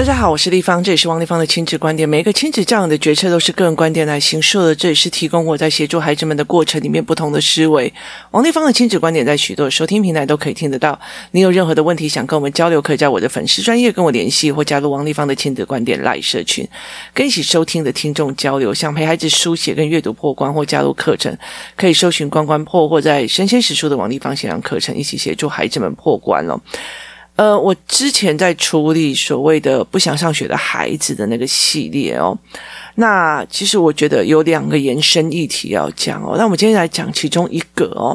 大家好，我是丽芳，这里是王立芳的亲子观点。每一个亲子教养的决策都是个人观点来形塑的，这也是提供我在协助孩子们的过程里面不同的思维。王立芳的亲子观点在许多收听平台都可以听得到。你有任何的问题想跟我们交流，可以在我的粉丝专业跟我联系，或加入王立芳的亲子观点赖社群，跟一起收听的听众交流。想陪孩子书写跟阅读破关，或加入课程，可以搜寻关关破，或在神仙史书的王立芳线上课程，一起协助孩子们破关了。呃，我之前在处理所谓的不想上学的孩子的那个系列哦，那其实我觉得有两个延伸议题要讲哦，那我们今天来讲其中一个哦，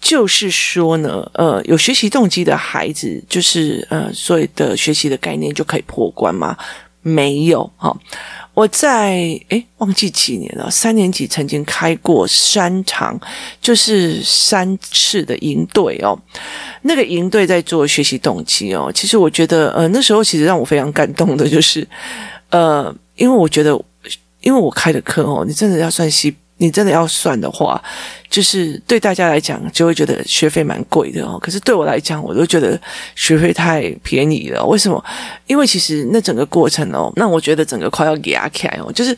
就是说呢，呃，有学习动机的孩子，就是呃，所谓的学习的概念就可以破关吗？没有哈。哦我在诶忘记几年了，三年级曾经开过三场，就是三次的营队哦。那个营队在做学习动机哦。其实我觉得，呃，那时候其实让我非常感动的，就是呃，因为我觉得，因为我开的课哦，你真的要算细。你真的要算的话，就是对大家来讲就会觉得学费蛮贵的哦。可是对我来讲，我都觉得学费太便宜了。为什么？因为其实那整个过程哦，那我觉得整个快要压起来哦，就是。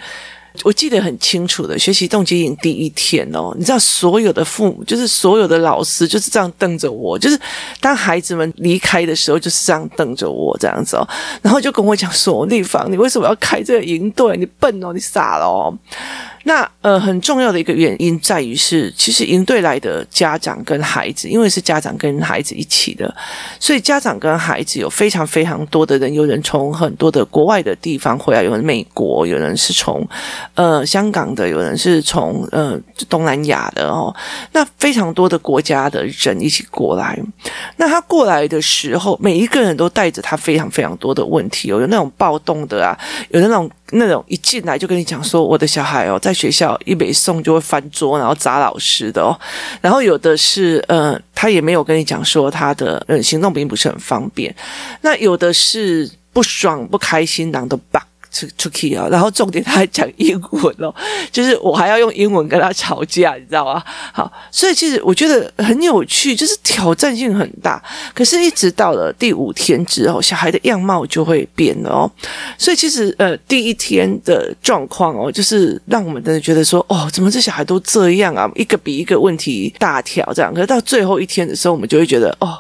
我记得很清楚的，学习动机营第一天哦，你知道所有的父母，就是所有的老师就是这样瞪着我，就是当孩子们离开的时候，就是这样瞪着我这样子哦，然后就跟我讲说：“丽芳，你为什么要开这个营队？你笨哦，你傻了哦。”那呃，很重要的一个原因在于是，其实营队来的家长跟孩子，因为是家长跟孩子一起的，所以家长跟孩子有非常非常多的人，有人从很多的国外的地方回来，有人美国，有人是从。呃，香港的有人是从呃东南亚的哦，那非常多的国家的人一起过来。那他过来的时候，每一个人都带着他非常非常多的问题哦，有那种暴动的啊，有那种那种一进来就跟你讲说，我的小孩哦，在学校一没送就会翻桌，然后砸老师的哦。然后有的是呃，他也没有跟你讲说他的呃行动并不是很方便。那有的是不爽不开心，然后都把。出出去啊，然后重点他还讲英文哦，就是我还要用英文跟他吵架，你知道吗？好，所以其实我觉得很有趣，就是挑战性很大。可是，一直到了第五天之后，小孩的样貌就会变了哦。所以，其实呃，第一天的状况哦，就是让我们真的觉得说，哦，怎么这小孩都这样啊？一个比一个问题大条这样。可是到最后一天的时候，我们就会觉得，哦，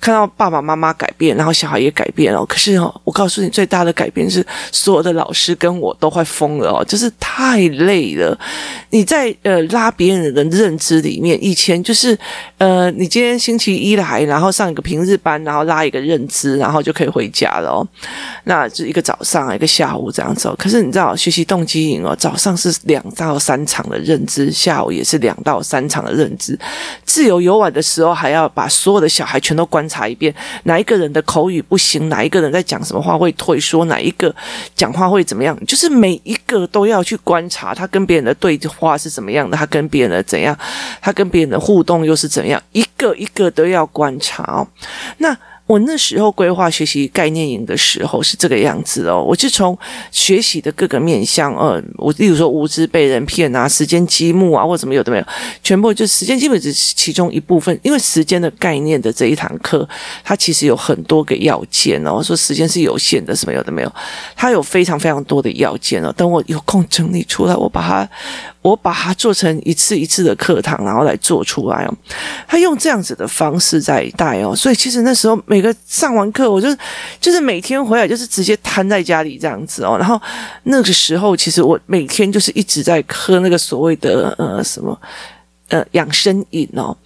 看到爸爸妈妈改变，然后小孩也改变了。可是哦，我告诉你，最大的改变是所有的。老师跟我都快疯了哦，就是太累了。你在呃拉别人的认知里面，以前就是呃，你今天星期一来，然后上一个平日班，然后拉一个认知，然后就可以回家了哦。那就一个早上，一个下午这样子。可是你知道，学习动机营哦，早上是两到三场的认知，下午也是两到三场的认知。自由游玩的时候，还要把所有的小孩全都观察一遍，哪一个人的口语不行，哪一个人在讲什么话会退缩，哪一个讲。他会怎么样？就是每一个都要去观察他跟别人的对话是怎么样的，他跟别人的怎样，他跟别人的互动又是怎样，一个一个都要观察哦。那。我那时候规划学习概念营的时候是这个样子哦，我就从学习的各个面向，呃，我例如说无知被人骗啊，时间积木啊，或什么有的没有，全部就时间基本只是其中一部分，因为时间的概念的这一堂课，它其实有很多个要件哦，说时间是有限的，什么有的没有，它有非常非常多的要件哦，等我有空整理出来，我把它。我把它做成一次一次的课堂，然后来做出来哦。他用这样子的方式在带哦，所以其实那时候每个上完课，我就就是每天回来就是直接瘫在家里这样子哦。然后那个时候，其实我每天就是一直在喝那个所谓的呃什么呃养生饮哦。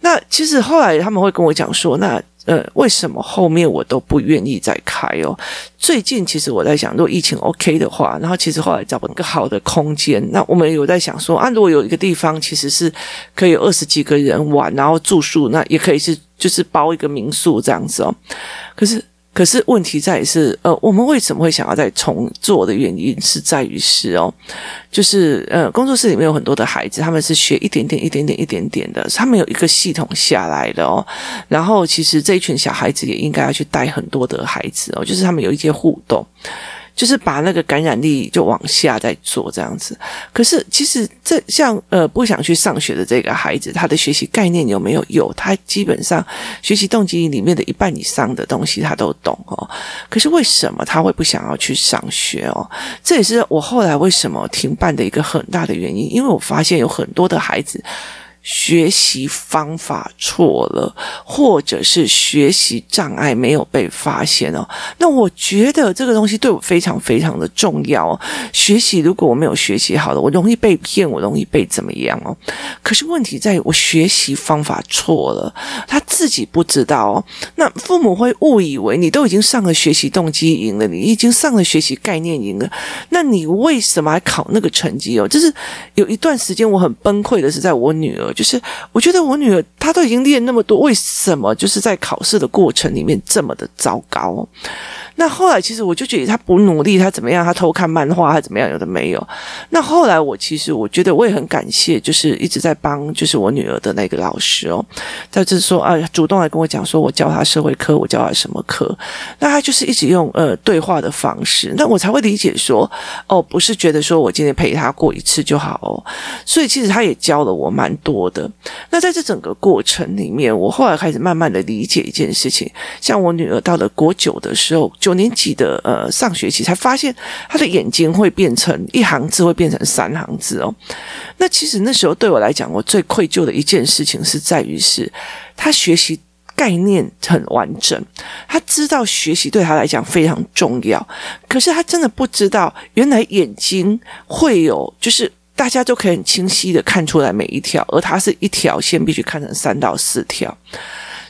那其实后来他们会跟我讲说，那。呃，为什么后面我都不愿意再开哦？最近其实我在想，如果疫情 OK 的话，然后其实后来找不一个好的空间，那我们有在想说啊，如果有一个地方其实是可以有二十几个人玩，然后住宿，那也可以是就是包一个民宿这样子哦。可是。可是问题在于是，呃，我们为什么会想要再重做的原因是在于是哦，就是呃，工作室里面有很多的孩子，他们是学一点点、一点点、一点点的，他们有一个系统下来的哦。然后其实这一群小孩子也应该要去带很多的孩子哦，就是他们有一些互动。就是把那个感染力就往下再做这样子。可是其实这像呃不想去上学的这个孩子，他的学习概念有没有有？他基本上学习动机里面的一半以上的东西他都懂哦。可是为什么他会不想要去上学哦？这也是我后来为什么停办的一个很大的原因，因为我发现有很多的孩子。学习方法错了，或者是学习障碍没有被发现哦。那我觉得这个东西对我非常非常的重要哦。学习如果我没有学习好了，我容易被骗，我容易被怎么样哦？可是问题在于我学习方法错了，他自己不知道哦。那父母会误以为你都已经上了学习动机营了，你已经上了学习概念营了，那你为什么还考那个成绩哦？就是有一段时间我很崩溃的是在我女儿。就是我觉得我女儿她都已经练那么多，为什么就是在考试的过程里面这么的糟糕？那后来其实我就觉得他不努力，他怎么样？他偷看漫画，他怎么样？有的没有。那后来我其实我觉得我也很感谢，就是一直在帮就是我女儿的那个老师哦，他就是说啊，主动来跟我讲说，我教他社会科，我教他什么科？那他就是一直用呃对话的方式，那我才会理解说哦，不是觉得说我今天陪他过一次就好哦。所以其实他也教了我蛮多的。那在这整个过程里面，我后来开始慢慢的理解一件事情，像我女儿到了国九的时候。九年级的呃上学期才发现，他的眼睛会变成一行字会变成三行字哦。那其实那时候对我来讲，我最愧疚的一件事情是在于是，他学习概念很完整，他知道学习对他来讲非常重要，可是他真的不知道，原来眼睛会有，就是大家都可以很清晰的看出来每一条，而他是一条线必须看成三到四条。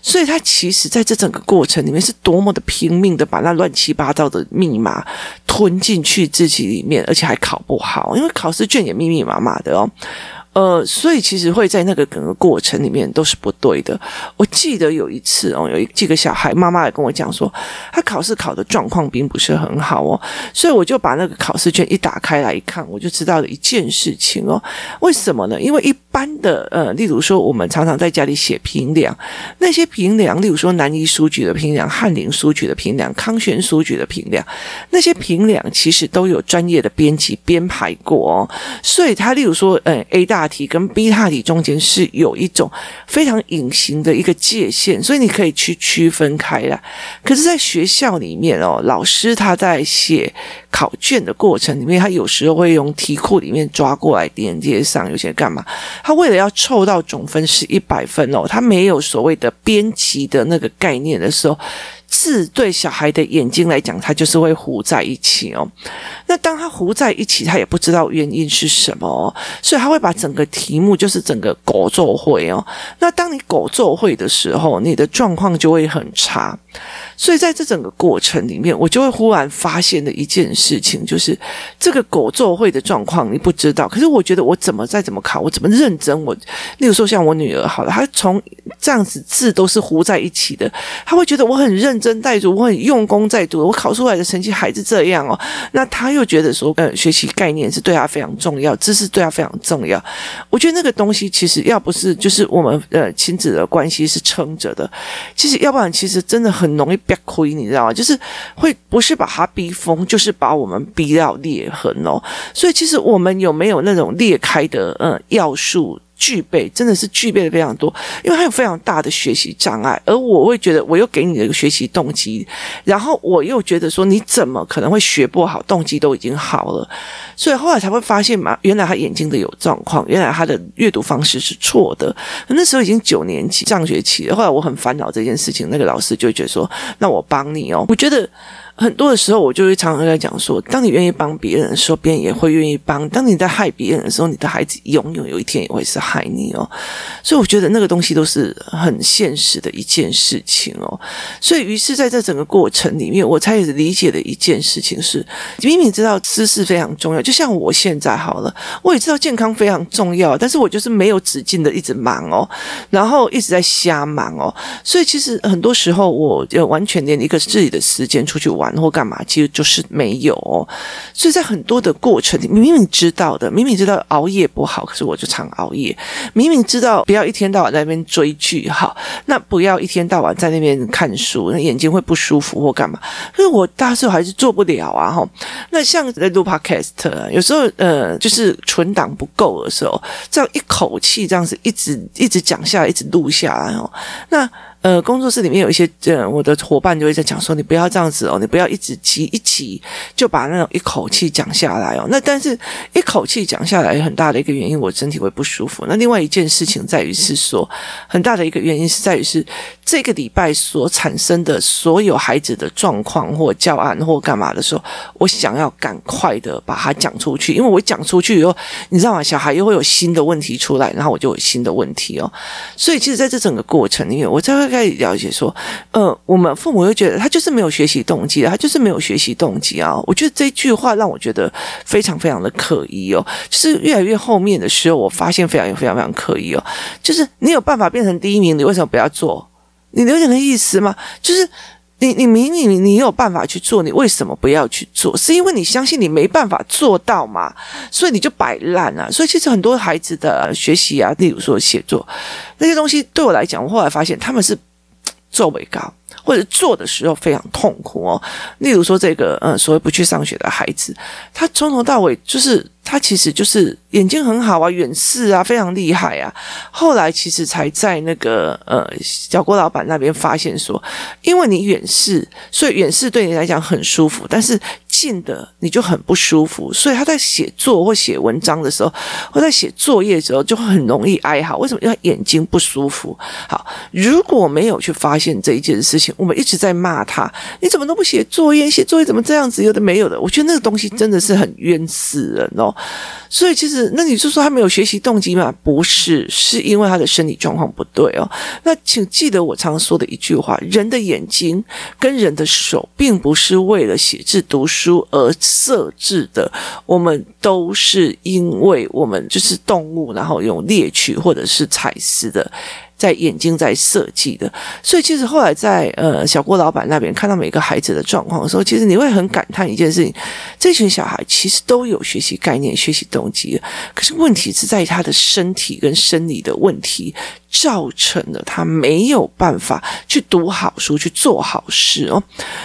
所以他其实在这整个过程里面是多么的拼命的把那乱七八糟的密码吞进去自己里面，而且还考不好，因为考试卷也密密麻麻的哦。呃，所以其实会在那个整个过程里面都是不对的。我记得有一次哦，有一几个小孩妈妈也跟我讲说，他考试考的状况并不是很好哦，所以我就把那个考试卷一打开来一看，我就知道了一件事情哦。为什么呢？因为一般的呃，例如说我们常常在家里写评量，那些评量，例如说南一书局的评量、翰林书局的评量、康轩书局的评量，那些评量其实都有专业的编辑编排过哦，所以他例如说，呃，A 大。题跟 B 大题中间是有一种非常隐形的一个界限，所以你可以去区分开来。可是，在学校里面哦，老师他在写考卷的过程里面，他有时候会用题库里面抓过来连接上，有些干嘛？他为了要凑到总分是一百分哦，他没有所谓的编辑的那个概念的时候。字对小孩的眼睛来讲，他就是会糊在一起哦。那当他糊在一起，他也不知道原因是什么哦，所以他会把整个题目就是整个狗做会哦。那当你狗做会的时候，你的状况就会很差。所以在这整个过程里面，我就会忽然发现的一件事情，就是这个狗做会的状况你不知道。可是我觉得我怎么再怎么考，我怎么认真，我例如说像我女儿好了，她从这样子字都是糊在一起的，她会觉得我很认真在读，我很用功在读，我考出来的成绩还是这样哦。那他又觉得说，呃，学习概念是对他非常重要，知识对他非常重要。我觉得那个东西其实要不是就是我们呃亲子的关系是撑着的，其实要不然其实真的很容易。憋亏，你知道吗？就是会不是把他逼疯，就是把我们逼到裂痕哦。所以其实我们有没有那种裂开的呃要素？具备真的是具备的非常多，因为他有非常大的学习障碍，而我会觉得我又给你的一个学习动机，然后我又觉得说你怎么可能会学不好？动机都已经好了，所以后来才会发现嘛，原来他眼睛的有状况，原来他的阅读方式是错的。那时候已经九年级上学期了，后来我很烦恼这件事情，那个老师就觉得说，那我帮你哦，我觉得。很多的时候，我就会常常在讲说，当你愿意帮别人的时候，别人也会愿意帮；当你在害别人的时候，你的孩子永远有一天也会是害你哦。所以，我觉得那个东西都是很现实的一件事情哦。所以，于是在这整个过程里面，我才理解的一件事情是：明明知道知识非常重要，就像我现在好了，我也知道健康非常重要，但是我就是没有止境的一直忙哦，然后一直在瞎忙哦。所以，其实很多时候，我就完全连一个自己的时间出去玩。或干嘛，其实就是没有。所以在很多的过程里，明明知道的，明明知道熬夜不好，可是我就常熬夜。明明知道不要一天到晚在那边追剧，哈，那不要一天到晚在那边看书，那眼睛会不舒服或干嘛。可是我大时候还是做不了啊，哈。那像在录 Podcast，有时候呃，就是存档不够的时候，这样一口气这样子一直一直讲下来，一直录下来哦，那。呃，工作室里面有一些呃，我的伙伴就会在讲说，你不要这样子哦，你不要一直急一急就把那种一口气讲下来哦。那但是一口气讲下来，很大的一个原因，我身体会不舒服。那另外一件事情在于是说，很大的一个原因是在于是这个礼拜所产生的所有孩子的状况或教案或干嘛的时候，我想要赶快的把它讲出去，因为我讲出去以后，你知道吗？小孩又会有新的问题出来，然后我就有新的问题哦。所以其实在这整个过程里面，我才会开始了解说，呃，我们父母会觉得他就是没有学习动机，他就是没有学习动机啊。我觉得这句话让我觉得非常非常的可疑哦。是越来越后面的时候，我发现非常非常非常可疑哦。就是你有办法变成第一名，你为什么不要做？你了解那意思吗？就是。你你明你你有办法去做，你为什么不要去做？是因为你相信你没办法做到嘛？所以你就摆烂了！所以其实很多孩子的学习啊，例如说写作那些东西，对我来讲，我后来发现他们是做不高，或者做的时候非常痛苦哦。例如说这个嗯，所谓不去上学的孩子，他从头到尾就是他其实就是眼睛很好啊，远视啊，非常厉害啊。后来其实才在那个呃小郭老板那边发现说，因为你远视，所以远视对你来讲很舒服，但是。近的你就很不舒服，所以他在写作或写文章的时候，或在写作业的时候就很容易哀嚎。为什么？因为眼睛不舒服。好，如果没有去发现这一件事情，我们一直在骂他，你怎么都不写作业？写作业怎么这样子？有的没有的，我觉得那个东西真的是很冤死人哦。所以其实，那你就说他没有学习动机吗？不是，是因为他的身体状况不对哦。那请记得我常说的一句话：人的眼睛跟人的手，并不是为了写字读书而设置的，我们都是因为我们就是动物，然后用猎取或者是采食的。在眼睛在设计的，所以其实后来在呃小郭老板那边看到每个孩子的状况的时候，其实你会很感叹一件事情：这群小孩其实都有学习概念、学习动机，可是问题是在于他的身体跟生理的问题，造成了他没有办法去读好书、去做好事哦。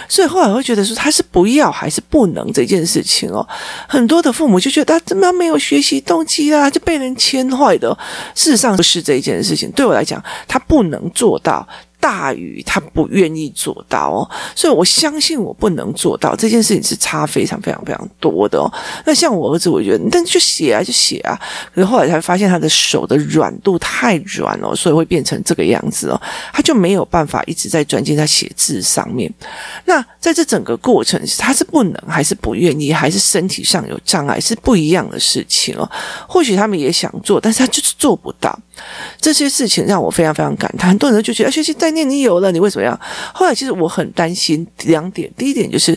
所以后来会觉得说他是不要还是不能这件事情哦。很多的父母就觉得他怎么没有学习动机啊，就被人牵坏的。事实上不是这一件事情，对我来讲。他不能做到。大于他不愿意做到哦，所以我相信我不能做到这件事情是差非常非常非常多的哦。那像我儿子，我觉得，但就写啊就写啊，可是后来才发现他的手的软度太软了，所以会变成这个样子哦。他就没有办法一直在专心在写字上面。那在这整个过程，他是不能还是不愿意，还是身体上有障碍，是不一样的事情哦。或许他们也想做，但是他就是做不到。这些事情让我非常非常感叹。很多人就觉得学习在。你有了，你为什么要？后来其实我很担心两点，第一点就是。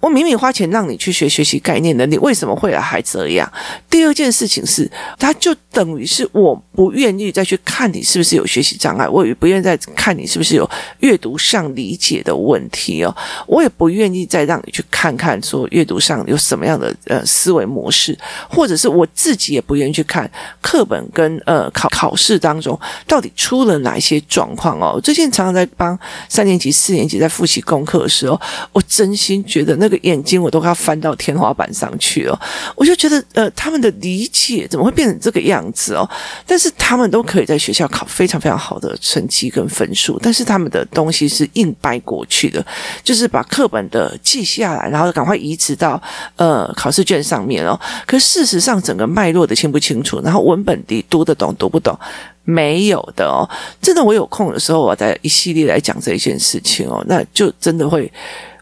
我明明花钱让你去学学习概念的，你为什么会还这样？第二件事情是，他就等于是我不愿意再去看你是不是有学习障碍，我也不愿意再看你是不是有阅读上理解的问题哦，我也不愿意再让你去看看说阅读上有什么样的呃思维模式，或者是我自己也不愿意去看课本跟呃考考试当中到底出了哪一些状况哦。最近常常在帮三年级、四年级在复习功课的时候，我真心觉得那。个眼睛我都要翻到天花板上去了，我就觉得呃，他们的理解怎么会变成这个样子哦？但是他们都可以在学校考非常非常好的成绩跟分数，但是他们的东西是硬掰过去的，就是把课本的记下来，然后赶快移植到呃考试卷上面哦。可事实上，整个脉络的清不清楚，然后文本的读得懂读不懂，没有的哦。真的，我有空的时候，我再一系列来讲这一件事情哦，那就真的会。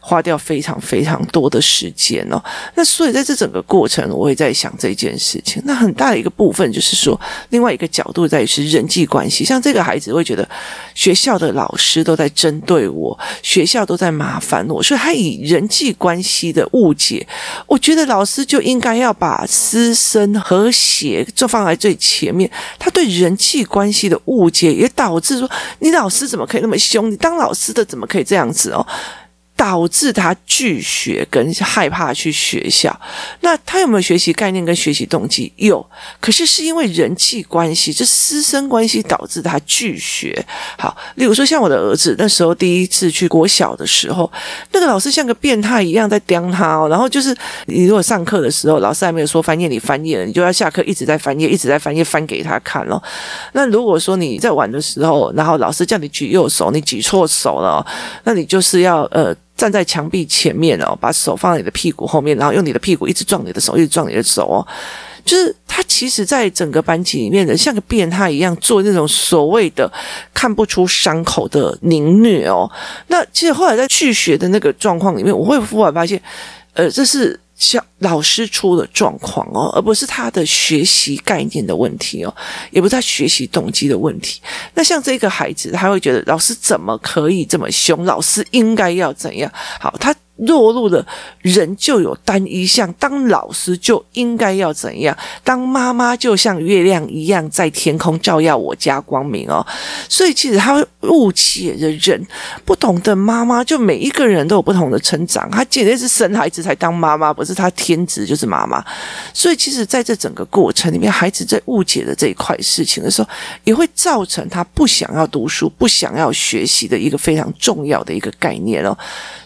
花掉非常非常多的时间哦，那所以在这整个过程，我也在想这件事情。那很大的一个部分就是说，另外一个角度在于是人际关系。像这个孩子会觉得学校的老师都在针对我，学校都在麻烦我，所以他以人际关系的误解。我觉得老师就应该要把师生和谐就放在最前面。他对人际关系的误解，也导致说，你老师怎么可以那么凶？你当老师的怎么可以这样子哦？导致他拒学跟害怕去学校。那他有没有学习概念跟学习动机？有，可是是因为人际关系，这师生关系导致他拒学。好，例如说像我的儿子，那时候第一次去国小的时候，那个老师像个变态一样在刁他哦。然后就是你如果上课的时候，老师还没有说翻页，你翻页了，你就要下课一直在翻页，一直在翻页，翻给他看咯。那如果说你在玩的时候，然后老师叫你举右手，你举错手了，那你就是要呃。站在墙壁前面哦，把手放在你的屁股后面，然后用你的屁股一直撞你的手，一直撞你的手哦。就是他其实，在整个班级里面的像个变态一样，做那种所谓的看不出伤口的凌虐哦。那其实后来在去学的那个状况里面，我会忽然发现，呃，这是。像老师出的状况哦，而不是他的学习概念的问题哦，也不是他学习动机的问题。那像这个孩子，他会觉得老师怎么可以这么凶？老师应该要怎样？好，他。落入的人就有单一项，当老师就应该要怎样？当妈妈就像月亮一样在天空照耀我家光明哦。所以其实他误解的人，不同的妈妈，就每一个人都有不同的成长。他简直是生孩子才当妈妈，不是他天职就是妈妈。所以其实在这整个过程里面，孩子在误解的这一块事情的时候，也会造成他不想要读书、不想要学习的一个非常重要的一个概念哦。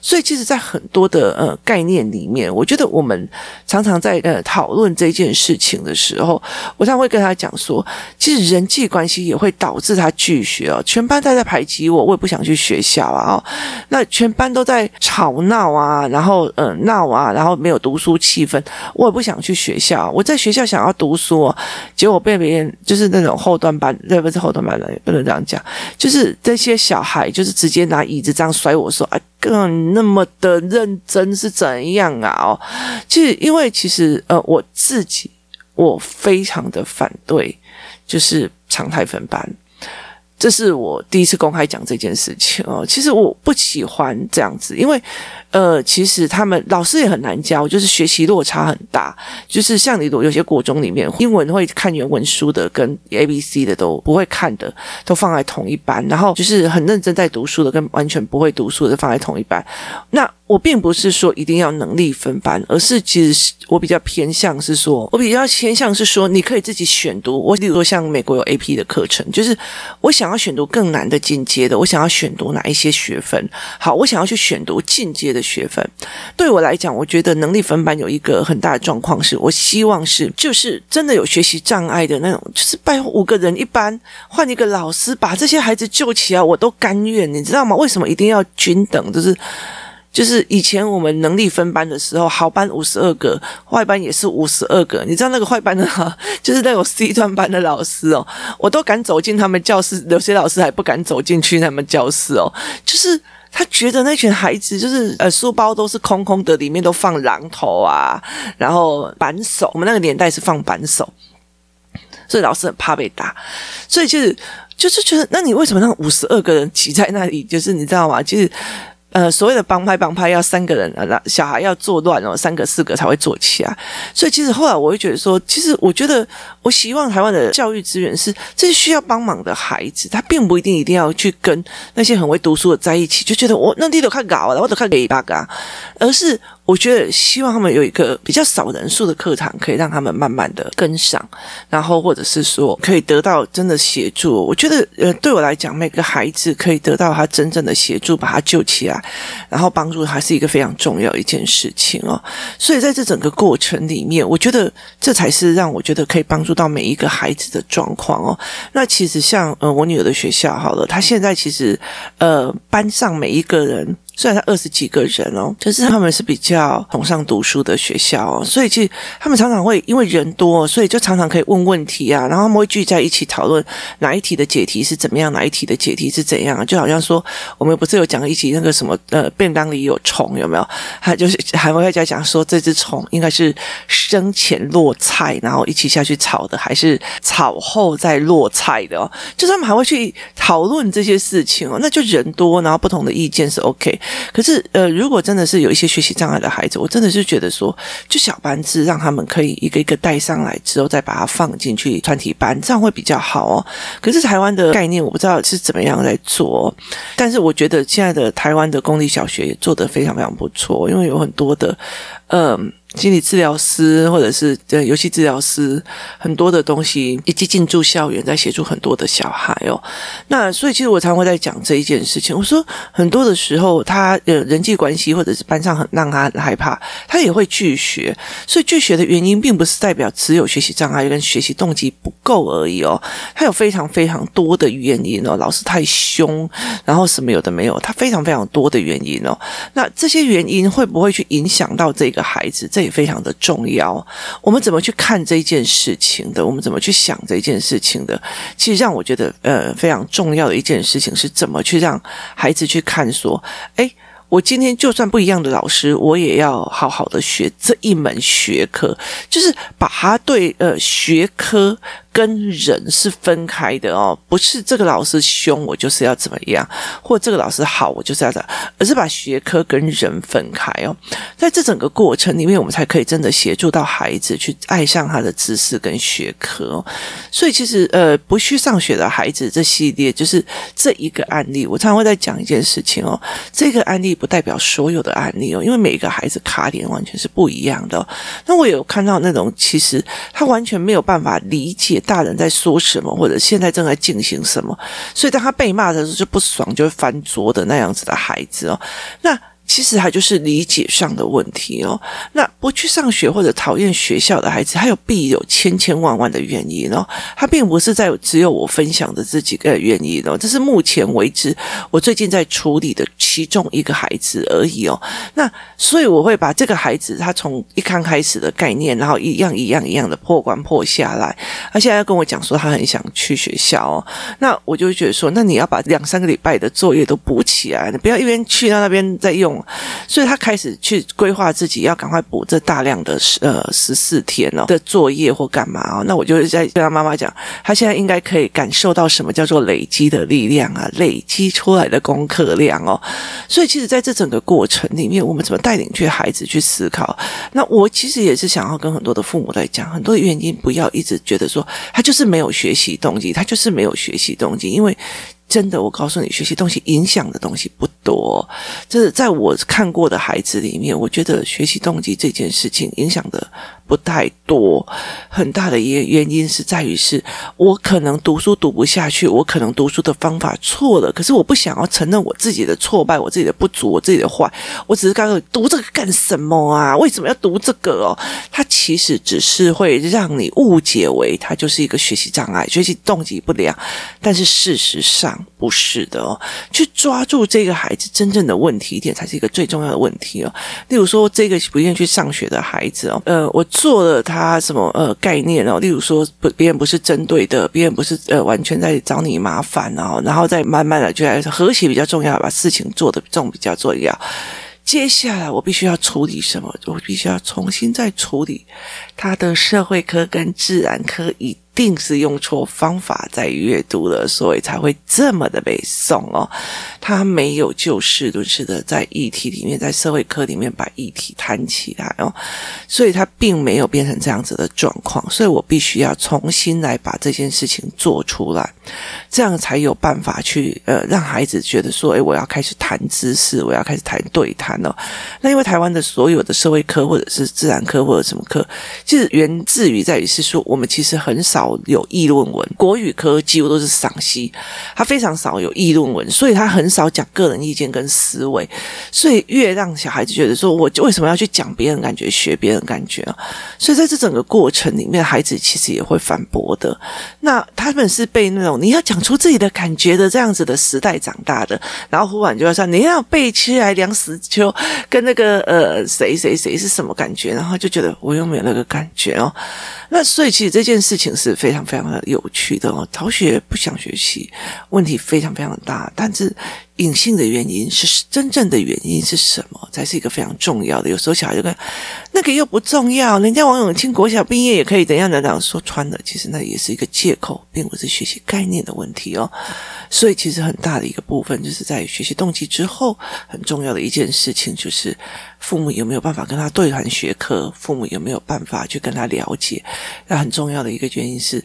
所以其实，在很多的呃概念里面，我觉得我们常常在呃讨论这件事情的时候，我常会跟他讲说，其实人际关系也会导致他拒学哦。全班都在排挤我，我也不想去学校啊。那全班都在吵闹啊，然后呃闹啊，然后没有读书气氛，我也不想去学校。我在学校想要读书，结果被别人就是那种后端班，对，不是后端班的，也不能这样讲，就是这些小孩就是直接拿椅子这样甩我说，哎，更那么的。认真是怎样啊？哦，其实因为其实呃，我自己我非常的反对，就是常态分班。这是我第一次公开讲这件事情哦。其实我不喜欢这样子，因为呃，其实他们老师也很难教，就是学习落差很大。就是像你读有些国中里面，英文会看原文书的，跟 A B C 的都不会看的，都放在同一班。然后就是很认真在读书的，跟完全不会读书的放在同一班。那我并不是说一定要能力分班，而是其实我比较偏向是说，我比较偏向是说，你可以自己选读。我比如说像美国有 AP 的课程，就是我想要选读更难的进阶的，我想要选读哪一些学分。好，我想要去选读进阶的学分。对我来讲，我觉得能力分班有一个很大的状况是，我希望是就是真的有学习障碍的那种，就是拜五个人一班换一个老师把这些孩子救起来，我都甘愿，你知道吗？为什么一定要均等？就是。就是以前我们能力分班的时候，好班五十二个，坏班也是五十二个。你知道那个坏班的，就是那种 C 段班的老师哦，我都敢走进他们教室，有些老师还不敢走进去他们教室哦。就是他觉得那群孩子，就是呃书包都是空空的，里面都放榔头啊，然后扳手。我们那个年代是放扳手，所以老师很怕被打，所以就是就是觉得，那你为什么让五十二个人挤在那里？就是你知道吗？就是。呃，所谓的帮派帮派要三个人，那小孩要作乱哦，三个四个才会做起来。所以其实后来我会觉得说，其实我觉得我希望台湾的教育资源是这些需要帮忙的孩子，他并不一定一定要去跟那些很会读书的在一起，就觉得我那地都看搞了，我都看给八嘎，而是。我觉得希望他们有一个比较少人数的课堂，可以让他们慢慢的跟上，然后或者是说可以得到真的协助。我觉得，呃，对我来讲，每个孩子可以得到他真正的协助，把他救起来，然后帮助他是一个非常重要一件事情哦。所以在这整个过程里面，我觉得这才是让我觉得可以帮助到每一个孩子的状况哦。那其实像呃我女儿的学校好了，她现在其实呃班上每一个人。虽然他二十几个人哦，可是他们是比较崇尚读书的学校哦，所以其实他们常常会因为人多，所以就常常可以问问题啊，然后他们会聚在一起讨论哪一题的解题是怎么样，哪一题的解题是怎样，就好像说我们不是有讲一集那个什么呃便当里有虫有没有？还就是还会在讲说这只虫应该是生前落菜，然后一起下去炒的，还是炒后再落菜的哦？就是他们还会去讨论这些事情哦，那就人多，然后不同的意见是 OK。可是呃，如果真的是有一些学习障碍的孩子，我真的是觉得说，就小班制让他们可以一个一个带上来之后，再把它放进去团体班，这样会比较好哦。可是台湾的概念我不知道是怎么样来做，但是我觉得现在的台湾的公立小学也做得非常非常不错，因为有很多的嗯。呃心理治疗师或者是呃游戏治疗师，很多的东西以及进驻校园，在协助很多的小孩哦。那所以其实我常会在讲这一件事情。我说很多的时候，他呃人际关系或者是班上很让他很害怕，他也会拒学。所以拒学的原因，并不是代表只有学习障碍跟学习动机不够而已哦。他有非常非常多的原因哦，老师太凶，然后什么有的没有，他非常非常多的原因哦。那这些原因会不会去影响到这个孩子？这也非常的重要。我们怎么去看这件事情的？我们怎么去想这件事情的？其实让我觉得，呃，非常重要的一件事情是怎么去让孩子去看说，诶，我今天就算不一样的老师，我也要好好的学这一门学科，就是把他对呃学科。跟人是分开的哦，不是这个老师凶我就是要怎么样，或这个老师好我就是要怎样，而是把学科跟人分开哦。在这整个过程里面，我们才可以真的协助到孩子去爱上他的知识跟学科哦。所以其实呃，不去上学的孩子这系列就是这一个案例。我常常会在讲一件事情哦，这个案例不代表所有的案例哦，因为每一个孩子卡点完全是不一样的。那我有看到那种其实他完全没有办法理解。大人在说什么，或者现在正在进行什么，所以当他被骂的时候就不爽，就会翻桌的那样子的孩子哦，那。其实他就是理解上的问题哦。那不去上学或者讨厌学校的孩子，他有必有千千万万的原因哦。他并不是在只有我分享的这几个原因哦，这是目前为止我最近在处理的其中一个孩子而已哦。那所以我会把这个孩子他从一刚开始的概念，然后一样一样一样的破关破下来。他现在要跟我讲说他很想去学校哦。那我就觉得说，那你要把两三个礼拜的作业都补起来，你不要一边去到那边再用。所以他开始去规划自己要赶快补这大量的呃十四天哦的作业或干嘛哦，那我就在跟他妈妈讲，他现在应该可以感受到什么叫做累积的力量啊，累积出来的功课量哦。所以其实在这整个过程里面，我们怎么带领去孩子去思考？那我其实也是想要跟很多的父母来讲，很多的原因不要一直觉得说他就是没有学习动机，他就是没有学习动机，因为。真的，我告诉你，学习东西影响的东西不多。这是在我看过的孩子里面，我觉得学习动机这件事情影响的。不太多，很大的一个原因是在于是我可能读书读不下去，我可能读书的方法错了，可是我不想要承认我自己的挫败，我自己的不足，我自己的坏，我只是刚刚读这个干什么啊？为什么要读这个哦？它其实只是会让你误解为它就是一个学习障碍，学习动机不良，但是事实上不是的哦。去抓住这个孩子真正的问题点，才是一个最重要的问题哦。例如说，这个不愿意去上学的孩子哦，呃，我。做了他什么呃概念哦？例如说不，别人不是针对的，别人不是呃完全在找你麻烦哦，然后再慢慢的就来和谐比较重要，把事情做的重比较重要。接下来我必须要处理什么？我必须要重新再处理他的社会科跟自然科以。定是用错方法在阅读了，所以才会这么的被送哦。他没有就事论事的在议题里面，在社会科里面把议题谈起来哦，所以他并没有变成这样子的状况。所以我必须要重新来把这件事情做出来，这样才有办法去呃让孩子觉得说，诶，我要开始谈知识，我要开始谈对谈哦。那因为台湾的所有的社会科或者是自然科或者什么科，其实源自于在于是说，我们其实很少。有议论文，国语科几乎都是赏析，他非常少有议论文，所以他很少讲个人意见跟思维，所以越让小孩子觉得说，我为什么要去讲别人感觉，学别人感觉啊？所以在这整个过程里面，孩子其实也会反驳的。那他们是被那种你要讲出自己的感觉的这样子的时代长大的，然后忽然就要说你要背起来梁实秋跟那个呃谁谁谁是什么感觉，然后就觉得我又没有那个感觉哦。那所以其实这件事情是非常非常的有趣的哦。逃学不想学习，问题非常非常大，但是隐性的原因是真正的原因是什么，才是一个非常重要的。有时候小孩就跟那个又不重要，人家王永庆国小毕业也可以怎样怎样说穿了，其实那也是一个借口，并不是学习概念的问题哦。所以其实很大的一个部分就是在学习动机之后，很重要的一件事情就是父母有没有办法跟他对谈学科，父母有没有办法去跟他了解。那很重要的一个原因是。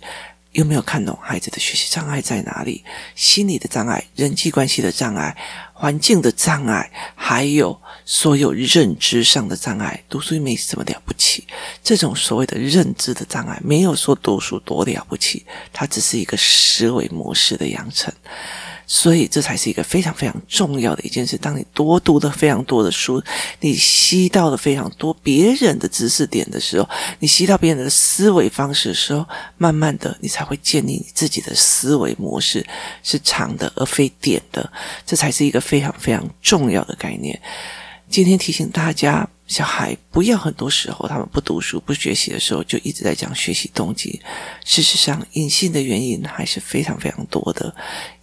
有没有看懂孩子的学习障碍在哪里？心理的障碍、人际关系的障碍、环境的障碍，还有所有认知上的障碍。读书没什么了不起，这种所谓的认知的障碍，没有说读书多了不起，它只是一个思维模式的养成。所以，这才是一个非常非常重要的一件事。当你多读了非常多的书，你吸到了非常多别人的知识点的时候，你吸到别人的思维方式的时候，慢慢的，你才会建立你自己的思维模式是长的而非点的。这才是一个非常非常重要的概念。今天提醒大家。小孩不要很多时候，他们不读书、不学习的时候，就一直在讲学习动机。事实上，隐性的原因还是非常非常多的，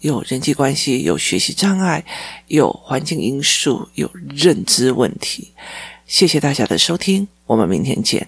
有人际关系，有学习障碍，有环境因素，有认知问题。谢谢大家的收听，我们明天见。